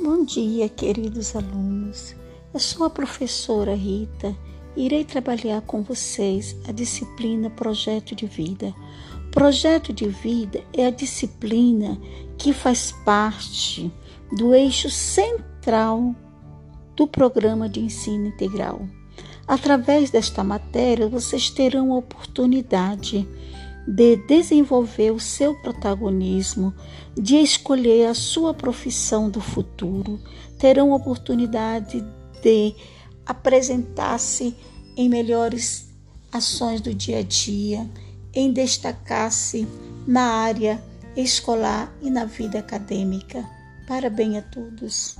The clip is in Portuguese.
Bom dia, queridos alunos. Eu sou a professora Rita e irei trabalhar com vocês a disciplina Projeto de Vida. Projeto de Vida é a disciplina que faz parte do eixo central do programa de ensino integral. Através desta matéria, vocês terão a oportunidade de desenvolver o seu protagonismo, de escolher a sua profissão do futuro, terão oportunidade de apresentar-se em melhores ações do dia a dia, em destacar-se na área escolar e na vida acadêmica. Parabéns a todos.